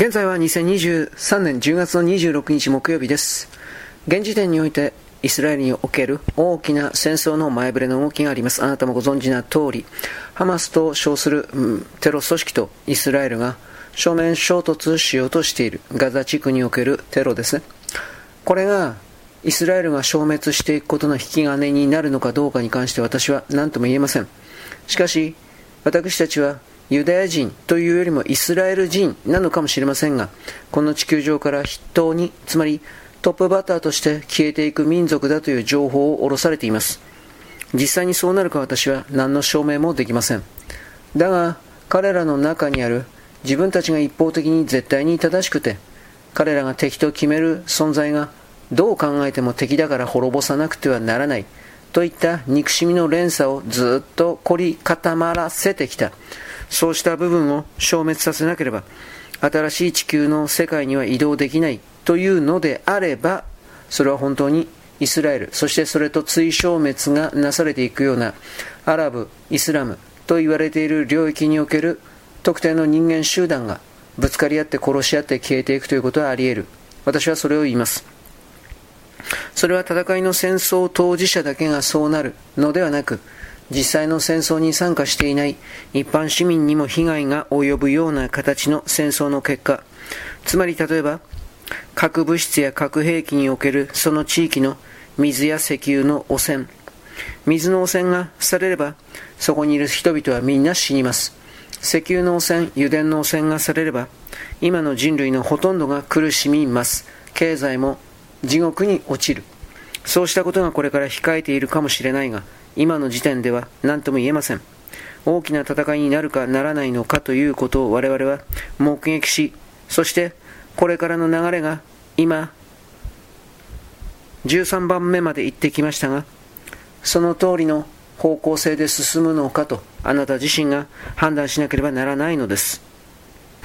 現在は2023年10月の26日木曜日です。現時点においてイスラエルにおける大きな戦争の前触れの動きがあります。あなたもご存知な通り、ハマスと称する、うん、テロ組織とイスラエルが正面衝突しようとしているガザ地区におけるテロですね。これがイスラエルが消滅していくことの引き金になるのかどうかに関して私は何とも言えません。しかし、私たちはユダヤ人というよりもイスラエル人なのかもしれませんが、この地球上から筆頭に、つまりトップバッターとして消えていく民族だという情報を下ろされています。実際にそうなるか私は何の証明もできません。だが、彼らの中にある自分たちが一方的に絶対に正しくて、彼らが敵と決める存在がどう考えても敵だから滅ぼさなくてはならないといった憎しみの連鎖をずっと凝り固まらせてきた。そうした部分を消滅させなければ、新しい地球の世界には移動できないというのであれば、それは本当にイスラエル、そしてそれと追消滅がなされていくようなアラブ、イスラムと言われている領域における特定の人間集団がぶつかり合って殺し合って消えていくということはあり得る。私はそれを言います。それは戦いの戦争当事者だけがそうなるのではなく、実際の戦争に参加していない一般市民にも被害が及ぶような形の戦争の結果、つまり例えば、核物質や核兵器におけるその地域の水や石油の汚染、水の汚染がされれば、そこにいる人々はみんな死にます。石油の汚染、油田の汚染がされれば、今の人類のほとんどが苦しみます。経済も地獄に落ちる。そうしたことがこれから控えているかもしれないが、今の時点では何とも言えません。大きな戦いになるかならないのかということを我々は目撃し、そしてこれからの流れが今、13番目まで行ってきましたが、その通りの方向性で進むのかとあなた自身が判断しなければならないのです。